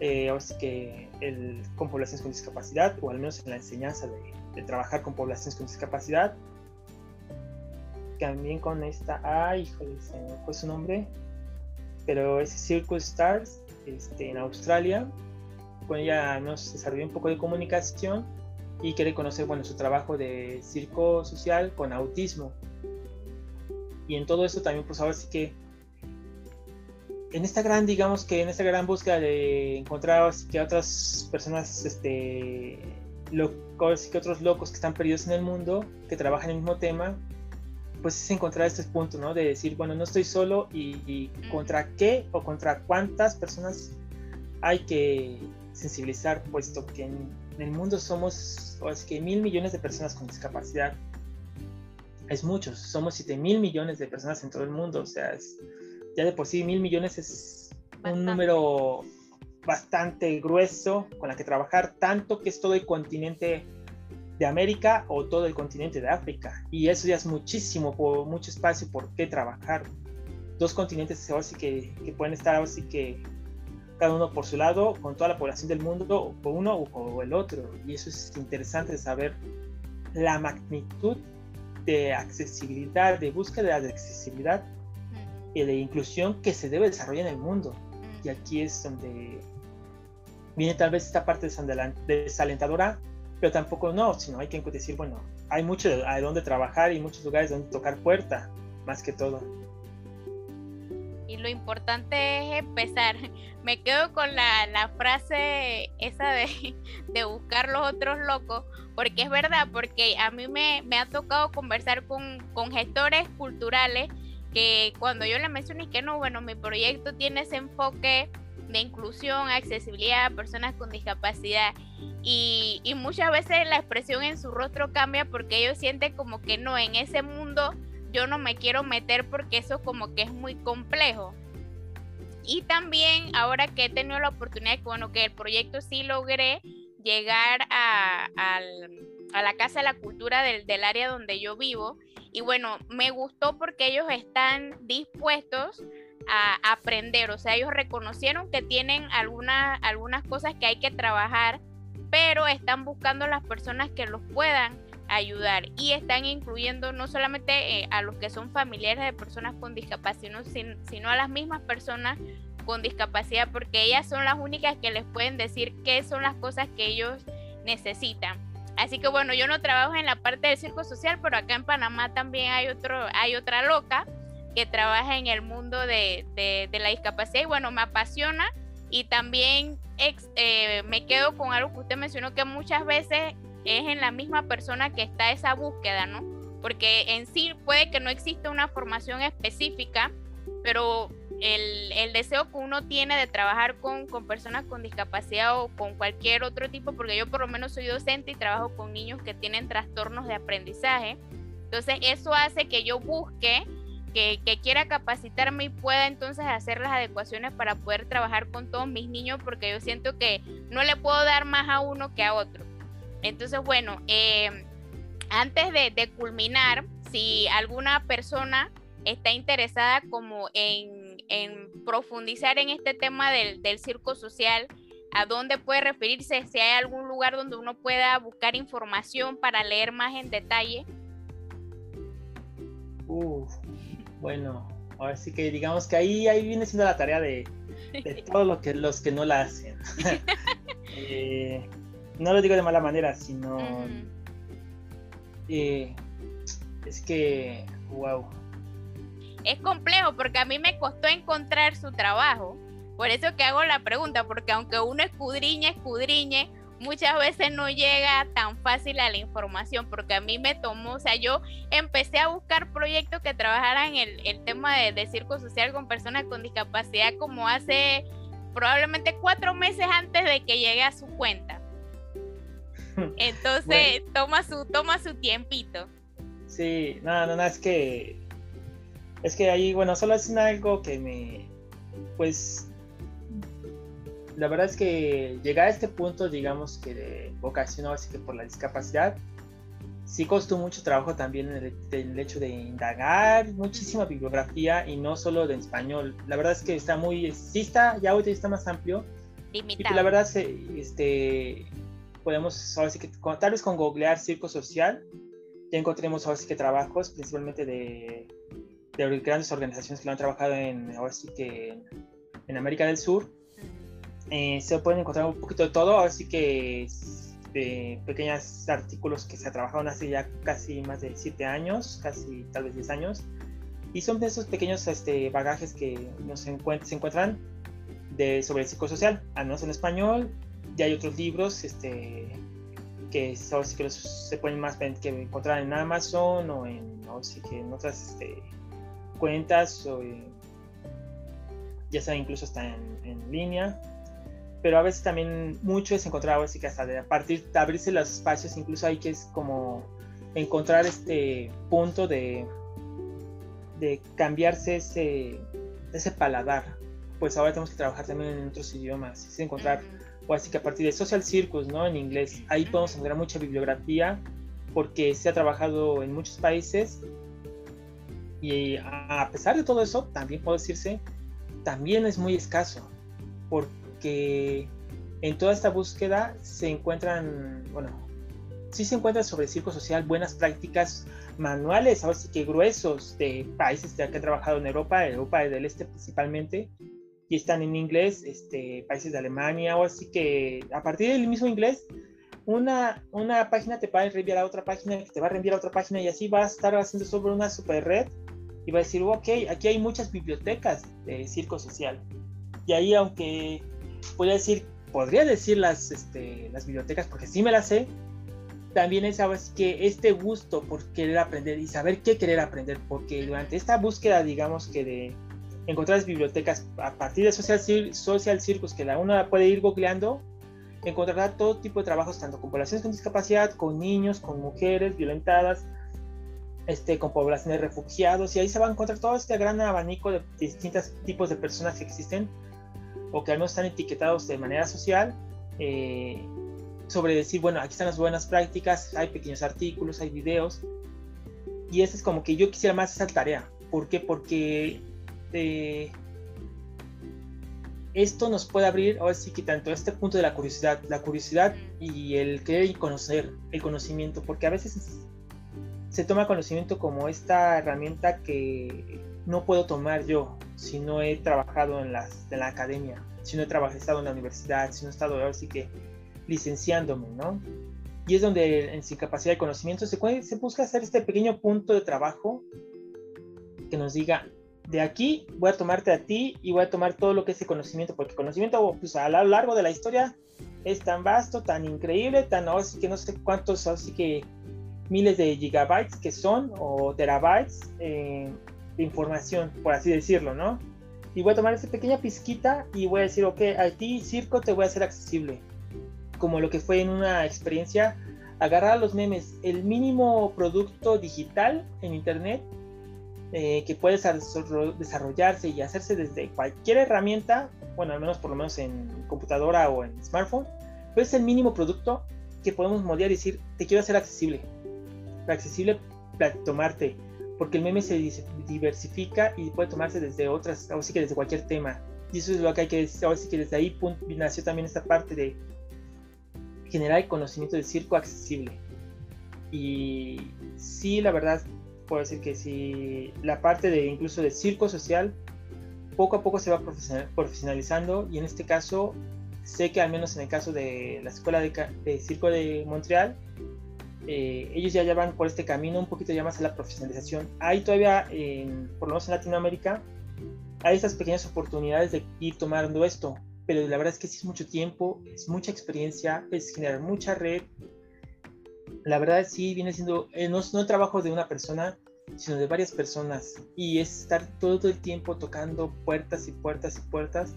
eh, ahora sí que el, con poblaciones con discapacidad, o al menos en la enseñanza de, de trabajar con poblaciones con discapacidad, también con esta, ay, híjole, se me fue su nombre, pero es Circus Stars este, en Australia. Con ella nos desarrolló un poco de comunicación y quiere conocer bueno, su trabajo de circo social con autismo. Y en todo eso también, pues ahora sí que en esta gran, digamos que en esta gran búsqueda de encontrar que otras personas, este, locos, que otros locos que están perdidos en el mundo, que trabajan en el mismo tema, pues es encontrar este punto, ¿no? De decir, bueno, no estoy solo y, contra qué o contra cuántas personas hay que sensibilizar, puesto que en, el mundo somos, o es que mil millones de personas con discapacidad. Es muchos, somos siete mil millones de personas en todo el mundo, o sea, ya de por sí mil millones es un número bastante grueso con la que trabajar, tanto que es todo el continente de América o todo el continente de África. Y eso ya es muchísimo, por mucho espacio por qué trabajar. Dos continentes así que, que pueden estar así que cada uno por su lado, con toda la población del mundo, o por uno o el otro. Y eso es interesante de saber la magnitud de accesibilidad, de búsqueda de accesibilidad y de inclusión que se debe desarrollar en el mundo. Y aquí es donde viene tal vez esta parte desalentadora pero tampoco no, sino hay que decir, bueno, hay mucho a dónde trabajar y muchos lugares donde tocar puerta, más que todo. Y lo importante es empezar. Me quedo con la, la frase esa de, de, buscar los otros locos, porque es verdad, porque a mí me, me ha tocado conversar con, con gestores culturales que cuando yo le mencioné que no, bueno, mi proyecto tiene ese enfoque de inclusión, accesibilidad a personas con discapacidad. Y, muchas veces la expresión en su rostro cambia porque ellos sienten como que no, en ese mundo yo no me quiero meter porque eso como que es muy complejo. Y también ahora que he tenido la oportunidad, bueno, que el proyecto sí logré llegar a, la Casa de la Cultura del área donde yo vivo, Y bueno, me gustó porque ellos están dispuestos a aprender, o sea, ellos reconocieron que tienen algunas algunas cosas que hay que trabajar, pero están buscando las personas que los puedan ayudar y están incluyendo no solamente eh, a los que son familiares de personas con discapacidad, sino, sino a las mismas personas con discapacidad, porque ellas son las únicas que les pueden decir qué son las cosas que ellos necesitan. Así que bueno, yo no trabajo en la parte del circo social, pero acá en Panamá también hay, otro, hay otra loca que trabaja en el mundo de, de, la discapacidad y bueno, me apasiona y también eh, me quedo con algo que usted mencionó que muchas veces es en la misma persona que está esa búsqueda, ¿no? Porque en sí puede que no exista una formación específica, pero el, el, deseo que uno tiene de trabajar con, con, personas con discapacidad o con cualquier otro tipo, porque yo por lo menos soy docente y trabajo con niños que tienen trastornos de aprendizaje. Entonces eso hace que yo busque, que, quiera capacitarme y pueda entonces hacer las adecuaciones para poder trabajar con todos mis niños, porque yo siento que no le puedo dar más a uno que a otro. Entonces, bueno, eh, antes de, culminar, si alguna persona está interesada como en en profundizar en este tema del, circo social, a dónde puede referirse, si hay algún lugar donde uno pueda buscar información para leer más en detalle. Bueno, ahora sí que digamos que ahí, ahí viene siendo la tarea de, todos los que, los que no la hacen. Eh, no lo digo de mala manera, sino eh, es que, wow, es complejo porque a mí me costó encontrar su trabajo. Por eso que hago la pregunta, porque aunque uno escudriñe, escudriñe, muchas veces no llega tan fácil a la información, porque a mí me tomó, o sea, yo empecé a buscar proyectos que trabajaran el, el tema de, circo social con personas con discapacidad como hace probablemente cuatro meses antes de que llegue a su cuenta. Entonces, toma, su, toma su tiempito. Sí, no, no, no, es que es que ahí, bueno, solo es algo que me, pues, la verdad es que llegar a este punto, digamos que de vocación, así que por la discapacidad, sí costó mucho trabajo también el, el, hecho de indagar muchísima bibliografía y no solo de español. La verdad es que está muy, sí está, ya hoy está más amplio. Y la verdad, este, podemos, ahora sí que, tal vez con googlear circo social, ya encontremos ahora sí que trabajos, principalmente de de grandes organizaciones que lo han trabajado en, ahora sí que en, América del Sur. Eh, se pueden encontrar un poquito de todo, así que de pequeños artículos que se trabajaron hace ya casi más de 7 años, casi tal vez 10 años. Y son de esos pequeños este, bagajes que nos se encuentran de, sobre el psicosocial, al menos en español. Ya hay otros libros este, que, sí que se pueden más que encontrar en Amazon o en, o sí que en otras este, cuentas, o, eh, ya sea incluso está en, en, línea, pero a veces también mucho es encontrar, así que hasta de, a partir de abrirse los espacios, incluso hay que es como encontrar este punto de, de cambiarse ese, ese paladar. Pues ahora tenemos que trabajar también en otros idiomas, es encontrar, o así que a partir de Social Circus, ¿no? En inglés, ahí podemos encontrar mucha bibliografía porque se ha trabajado en muchos países y a pesar de todo eso, también puedo decirse, también es muy escaso, porque en toda esta búsqueda se encuentran, bueno, sí se encuentran sobre circo social buenas prácticas manuales, ahora sí que gruesos, de países que han trabajado en Europa, Europa del Este principalmente, y están en inglés, este, países de Alemania, o así que a partir del mismo inglés, una, una página te va a reenviar a otra página, que te va a reenviar a otra página, y así va a estar haciendo sobre una super red y va a decir, ok, aquí hay muchas bibliotecas de circo social. Y ahí, aunque podría decir, podría decir las, este, las bibliotecas, porque sí me las sé, también es que este gusto por querer aprender y saber qué querer aprender, porque durante esta búsqueda, digamos que de encontrar las bibliotecas a partir de Social, social Circus, que la una puede ir googleando, encontrará todo tipo de trabajos, tanto con poblaciones con discapacidad, con niños, con mujeres violentadas, este, con poblaciones refugiados, y ahí se va a encontrar todo este gran abanico de distintos tipos de personas que existen o que al menos están etiquetados de manera social, eh, sobre decir, bueno, aquí están las buenas prácticas, hay pequeños artículos, hay videos, Y esa es como que yo quisiera más esa tarea. ¿Por qué? Porque eh, esto nos puede abrir, ahora sí que tanto este punto de la curiosidad, la curiosidad y el querer conocer, el conocimiento, porque a veces se toma conocimiento como esta herramienta que no puedo tomar yo si no he trabajado en, las, en la academia, si no he trabajado, en la universidad, si no he estado ahora sí que licenciándome, ¿no? Y es donde en sin capacidad de conocimiento se, se busca hacer este pequeño punto de trabajo que nos diga, de aquí voy a tomarte a ti y voy a tomar todo lo que es el conocimiento, porque el conocimiento pues, a lo largo de la historia es tan vasto, tan increíble, tan así que no sé cuántos, así que miles de gigabytes que son o terabytes eh, de información, por así decirlo, ¿no? Y voy a tomar esa pequeña pizquita y voy a decir, ok, a ti circo te voy a hacer accesible, como lo que fue en una experiencia, agarrar los memes, el mínimo producto digital en internet eh, que puede desarrollarse y hacerse desde cualquier herramienta, bueno, al menos por lo menos en computadora o en smartphone, pero es el mínimo producto que podemos moldear y decir, te quiero hacer accesible. Accesible para tomarte, porque el meme se diversifica y puede tomarse desde otras, o sí que desde cualquier tema. Y eso es lo que hay que decir, ahora sí que desde ahí nació también esta parte de generar el conocimiento del circo accesible. Y sí, la verdad, puedo decir que si la parte de incluso de circo social poco a poco se va profesionalizando y en este caso sé que al menos en el caso de la escuela de, circo de Montreal eh, ellos ya, ya van por este camino un poquito ya más a la profesionalización hay todavía por lo menos en Latinoamérica hay estas pequeñas oportunidades de ir tomando esto pero la verdad es que sí es mucho tiempo es mucha experiencia es generar mucha red la verdad sí viene siendo, eh, no, no trabajo de una persona, sino de varias personas. Y es estar todo el tiempo tocando puertas y puertas y puertas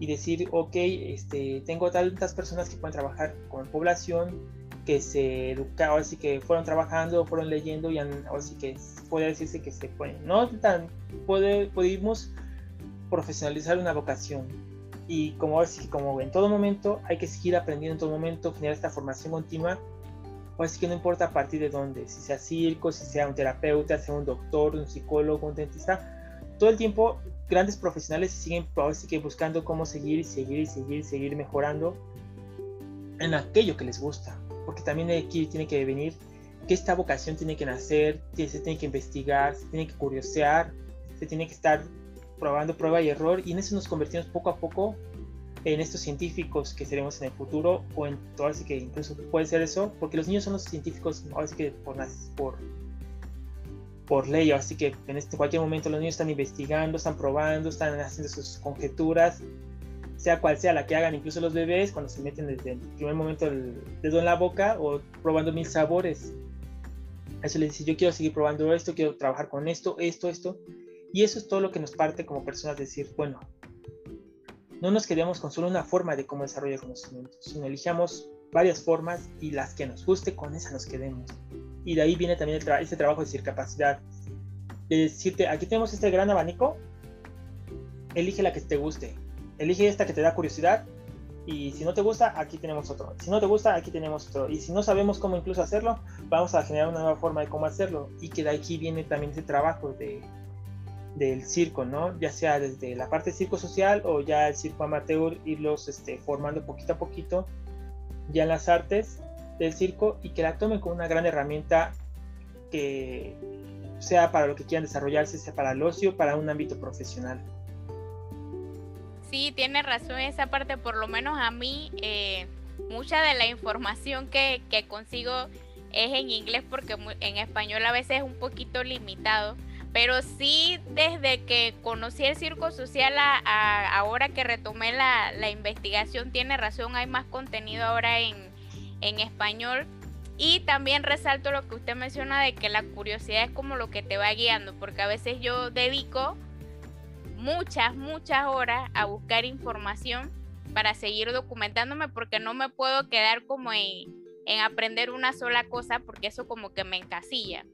y decir, ok, este, tengo tantas personas que pueden trabajar con población, que se educaron, así que fueron trabajando, fueron leyendo y así que puede decirse que se pueden, no tan, puede, pudimos profesionalizar una vocación. Y como, así, como en todo momento hay que seguir aprendiendo en todo momento, generar esta formación continua así que no importa a partir de dónde, si sea circo, si sea un terapeuta, sea un doctor, un psicólogo, un dentista, todo el tiempo grandes profesionales siguen así que buscando cómo seguir y seguir y seguir y seguir mejorando en aquello que les gusta, porque también aquí tiene que venir que esta vocación tiene que nacer, se tiene que investigar, se tiene que curiosear, se tiene que estar probando prueba y error y en eso nos convertimos poco a poco en estos científicos que seremos en el futuro o en todo así que incluso puede ser eso porque los niños son los científicos ahora sí que por, por por ley así que en este cualquier momento los niños están investigando están probando están haciendo sus conjeturas sea cual sea la que hagan incluso los bebés cuando se meten desde el primer momento el dedo en la boca o probando mil sabores eso les dice yo quiero seguir probando esto quiero trabajar con esto esto esto y eso es todo lo que nos parte como personas decir bueno no nos quedemos con solo una forma de cómo desarrollar el conocimiento, sino elijamos varias formas y las que nos guste, con esa nos quedemos. Y de ahí viene también este trabajo de decir capacidad. De decirte, aquí tenemos este gran abanico, elige la que te guste. Elige esta que te da curiosidad y si no te gusta, aquí tenemos otro. Si no te gusta, aquí tenemos otro. Y si no sabemos cómo incluso hacerlo, vamos a generar una nueva forma de cómo hacerlo. Y que de aquí viene también ese trabajo de del circo, ¿no? Ya sea desde la parte circo social o ya el circo amateur, irlos este, formando poquito a poquito ya en las artes del circo y que la tomen como una gran herramienta que sea para lo que quieran desarrollarse, sea para el ocio, para un ámbito profesional. Sí, tiene razón esa parte, por lo menos a mí, eh, mucha de la información que, consigo es en inglés porque en español a veces es un poquito limitado pero sí, desde que conocí el circo social a, ahora que retomé la, investigación, tiene razón, hay más contenido ahora en, en español. Y también resalto lo que usted menciona de que la curiosidad es como lo que te va guiando, porque a veces yo dedico muchas, muchas horas a buscar información para seguir documentándome, porque no me puedo quedar como en, en aprender una sola cosa, porque eso como que me encasilla.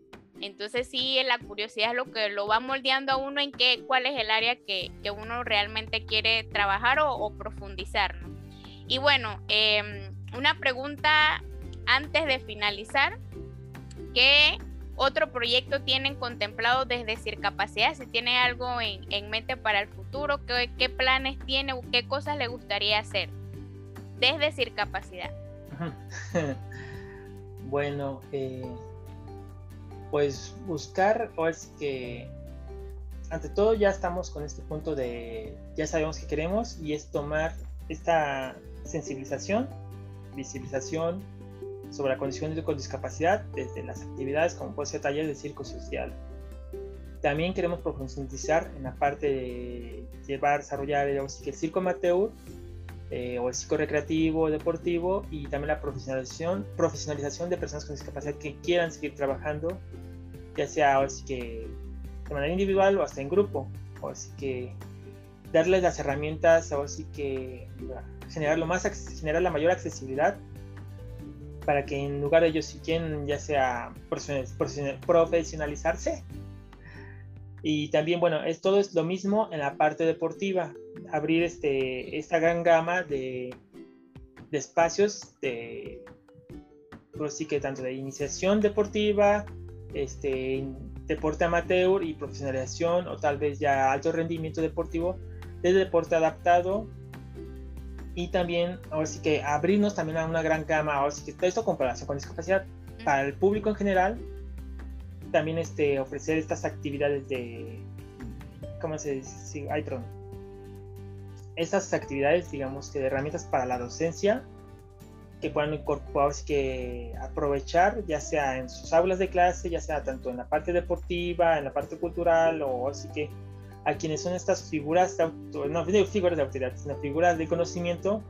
Entonces sí, la curiosidad es lo que lo va moldeando a uno en qué, cuál es el área que, uno realmente quiere trabajar o, profundizar. Y bueno, em, una pregunta antes de finalizar, que otro proyecto tienen contemplado desde Circapacidad? Si tiene algo en, mente para el futuro, ¿qué, planes tiene o qué cosas le gustaría hacer desde Circapacidad? bueno, eh, pues buscar, o es que ante todo ya estamos con este punto de, ya sabemos qué queremos y es tomar esta sensibilización, visibilización sobre la condición de con discapacidad desde las actividades como puede ser talleres de circo social. También queremos profundizar en la parte de llevar, desarrollar el, circo amateur eh, o el circo recreativo, deportivo y también la profesionalización, profesionalización de personas con discapacidad que quieran seguir trabajando, ya sea así que de manera individual o hasta en grupo. Así que darles las herramientas, así que generar, lo más, generar la mayor accesibilidad para que en lugar de ellos si quieren ya sea profesionalizarse. Y también bueno es todo es lo mismo en la parte deportiva abrir este esta gran gama de, de espacios de pues sí que tanto de iniciación deportiva este deporte amateur y profesionalización o tal vez ya alto rendimiento deportivo de deporte adaptado y también ahora sí que abrirnos también a una gran gama ahora sí que todo esto comparación con discapacidad para el público en general también este ofrecer estas actividades de cómo se dice hay perdón. Estas actividades digamos que de herramientas para la docencia que puedan incorporarse, que aprovechar, ya sea en sus aulas de clase, ya sea tanto en la parte deportiva, en la parte cultural, o así que a quienes son estas figuras, de, no figuras de autoridad, sino figuras de conocimiento,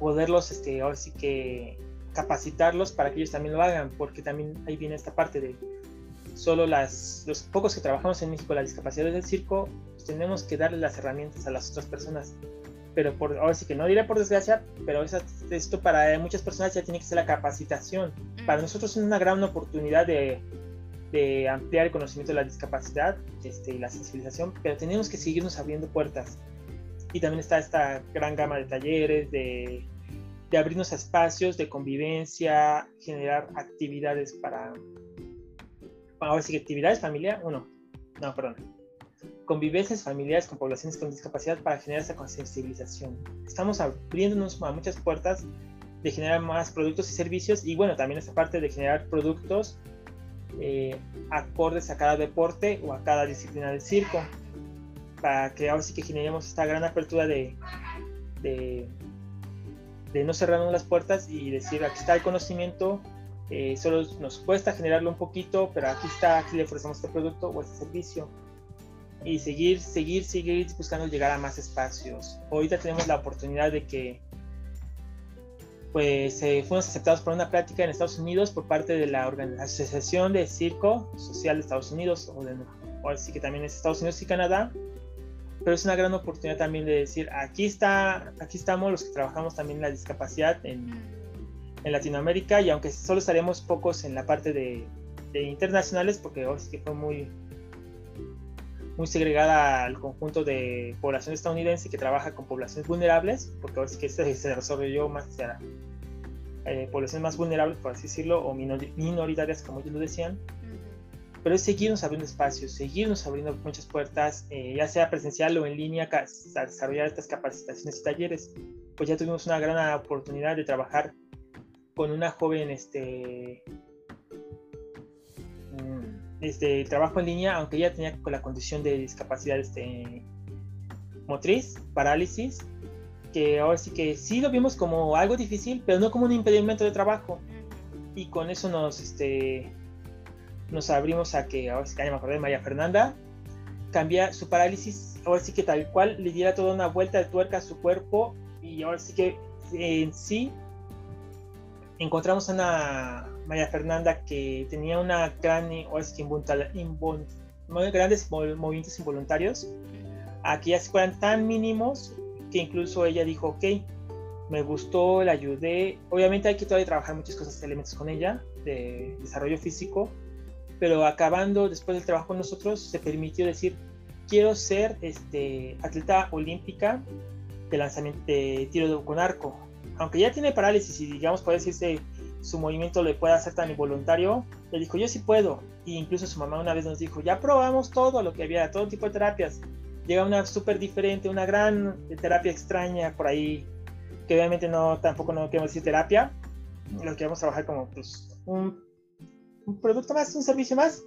poderlos, este, ahora sí que capacitarlos para que ellos también lo hagan, porque también ahí viene esta parte de solo las, los pocos que trabajamos en México, las discapacidades del circo, pues tenemos que darle las herramientas a las otras personas pero por, ahora sí que no diré por desgracia, pero esto para muchas personas ya tiene que ser la capacitación. Para nosotros es una gran oportunidad de, de ampliar el conocimiento de la discapacidad este, y la sensibilización, pero tenemos que seguirnos abriendo puertas. Y también está esta gran gama de talleres, de, de abrirnos a espacios de convivencia, generar actividades para, ahora sí actividades familia, uno, no, perdón, convivencias familiares con poblaciones con discapacidad para generar esa sensibilización. Estamos abriéndonos a muchas puertas de generar más productos y servicios y bueno, también esta parte de generar productos eh, acordes a cada deporte o a cada disciplina del circo para que ahora sí que generemos esta gran apertura de, de, de no cerrarnos las puertas y decir aquí está el conocimiento, eh, solo nos cuesta generarlo un poquito, pero aquí está, aquí le ofrecemos este producto o este servicio y seguir, seguir, seguir buscando llegar a más espacios. Ahorita tenemos la oportunidad de que pues eh, fuimos aceptados por una práctica en Estados Unidos por parte de la Asociación de Circo Social de Estados Unidos, o, de, así que también es Estados Unidos y Canadá, pero es una gran oportunidad también de decir, aquí, está, aquí estamos los que trabajamos también la discapacidad en, en Latinoamérica, y aunque solo estaremos pocos en la parte de, de internacionales, porque hoy sí que fue muy, muy segregada al conjunto de población estadounidense que trabaja con poblaciones vulnerables, porque ahora sí que este se desarrolló más hacia eh, poblaciones más vulnerables, por así decirlo, o minoritarias, como ellos lo decían. Pero es seguirnos abriendo espacios, seguirnos abriendo muchas puertas, eh, ya sea presencial o en línea, a desarrollar estas capacitaciones y talleres. Pues ya tuvimos una gran oportunidad de trabajar con una joven este, este, trabajo en línea, aunque ella tenía la condición de discapacidad este, motriz, parálisis, que ahora sí que sí lo vimos como algo difícil, pero no como un impedimento de trabajo. Y con eso nos, este, nos abrimos a que, ahora sí que ya me acordé María Fernanda, cambia su parálisis, ahora sí que tal cual le diera toda una vuelta de tuerca a su cuerpo y ahora sí que en sí encontramos una María Fernanda que tenía una gran o es que grandes movimientos involuntarios aquí ya fueran tan mínimos que incluso ella dijo ok me gustó la ayudé obviamente hay que todavía trabajar muchas cosas elementos con ella de desarrollo físico pero acabando después del trabajo con nosotros se permitió decir quiero ser este atleta olímpica de lanzamiento de tiro con arco aunque ya tiene parálisis y digamos puede decirse su movimiento le pueda hacer tan involuntario, le dijo, yo sí puedo. E incluso su mamá una vez nos dijo, ya probamos todo lo que había, todo tipo de terapias. Llega una súper diferente, una gran terapia extraña por ahí, que obviamente no, tampoco no queremos decir terapia, lo queremos trabajar como pues, un, un producto más, un servicio más,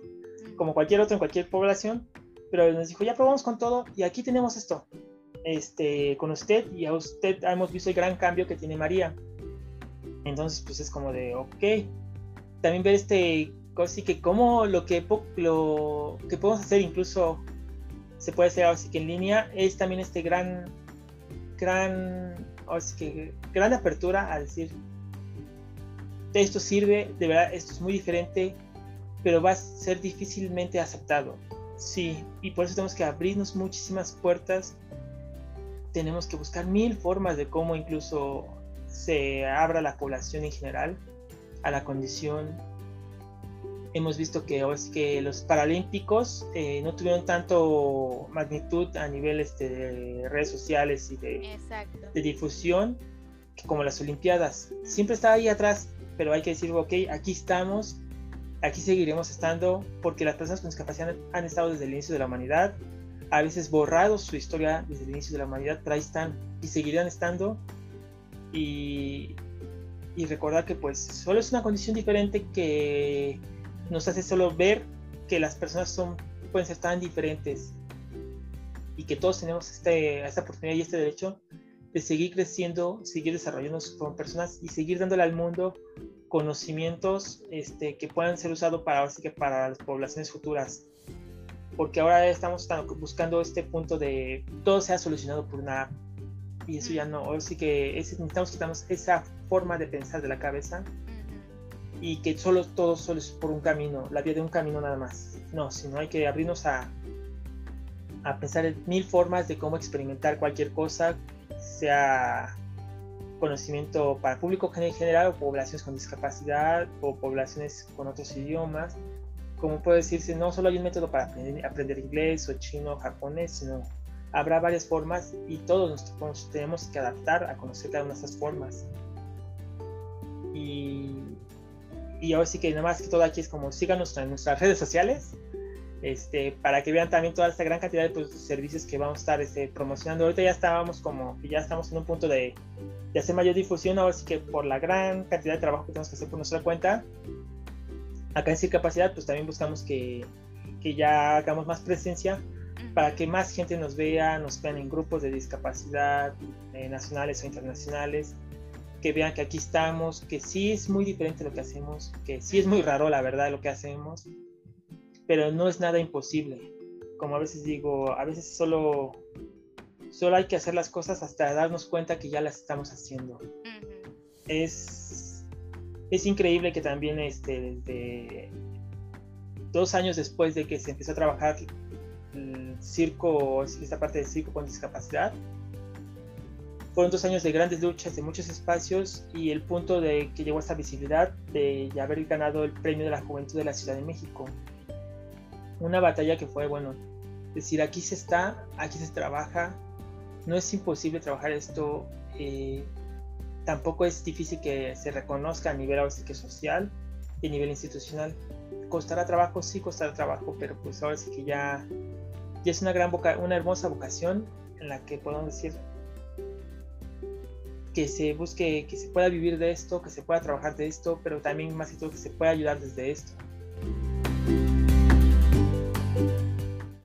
como cualquier otro en cualquier población, pero nos dijo, ya probamos con todo y aquí tenemos esto, este, con usted y a usted hemos visto el gran cambio que tiene María. Entonces, pues es como de, ok. También ver este, así que como lo que, lo que podemos hacer incluso se puede hacer así que en línea es también este gran, gran, así que gran apertura a decir, esto sirve, de verdad, esto es muy diferente, pero va a ser difícilmente aceptado. Sí, y por eso tenemos que abrirnos muchísimas puertas. Tenemos que buscar mil formas de cómo incluso se abra la población en general a la condición. Hemos visto que, que los paralímpicos eh, no tuvieron tanto magnitud a nivel este, de redes sociales y de, de difusión como las Olimpiadas. Siempre está ahí atrás, pero hay que decir, ok, aquí estamos, aquí seguiremos estando, porque las personas con discapacidad han estado desde el inicio de la humanidad, a veces borrados su historia desde el inicio de la humanidad, pero ahí están y seguirán estando y, recordar que pues solo es una condición diferente que nos hace solo ver que las personas son, pueden ser tan diferentes y que todos tenemos este, esta oportunidad y este derecho de seguir creciendo, seguir desarrollándonos como personas y seguir dándole al mundo conocimientos este, que puedan ser usados para, que para las poblaciones futuras. Porque ahora estamos buscando este punto de todo sea solucionado por una y eso ya no, ahora sí que necesitamos quitarnos esa forma de pensar de la cabeza y que solo todo solo es por un camino, la vía de un camino nada más. No, sino hay que abrirnos a, a pensar en mil formas de cómo experimentar cualquier cosa, sea conocimiento para público en general o poblaciones con discapacidad o poblaciones con otros idiomas. Como puede decirse, no solo hay un método para aprender, aprender inglés o chino o japonés, sino habrá varias formas y todos nos, tenemos que adaptar a conocer cada una de esas formas. Y, y ahora sí que nada más que todo aquí es como síganos en nuestras redes sociales este, para que vean también toda esta gran cantidad de servicios que vamos a estar este, promocionando. Ahorita ya estábamos como, ya estamos en un punto de, de, hacer mayor difusión, ahora sí que por la gran cantidad de trabajo que tenemos que hacer por nuestra cuenta, acá en Capacidad, pues también buscamos que, que ya hagamos más presencia para que más gente nos vea, nos vean en grupos de discapacidad eh, nacionales o internacionales, que vean que aquí estamos, que sí es muy diferente lo que hacemos, que sí es muy raro la verdad lo que hacemos, pero no es nada imposible. Como a veces digo, a veces solo, solo hay que hacer las cosas hasta darnos cuenta que ya las estamos haciendo. Es, es increíble que también este, desde dos años después de que se empezó a trabajar circo, esta parte del circo con discapacidad. Fueron dos años de grandes luchas, de muchos espacios y el punto de que llegó a esta visibilidad de haber ganado el premio de la juventud de la Ciudad de México. Una batalla que fue, bueno, decir aquí se está, aquí se trabaja, no es imposible trabajar esto, eh, tampoco es difícil que se reconozca a nivel que social y a nivel institucional. Costará trabajo, sí costará trabajo, pero pues ahora sí que ya y es una gran una hermosa vocación en la que podemos decir que se busque, que se pueda vivir de esto, que se pueda trabajar de esto, pero también más que todo que se pueda ayudar desde esto.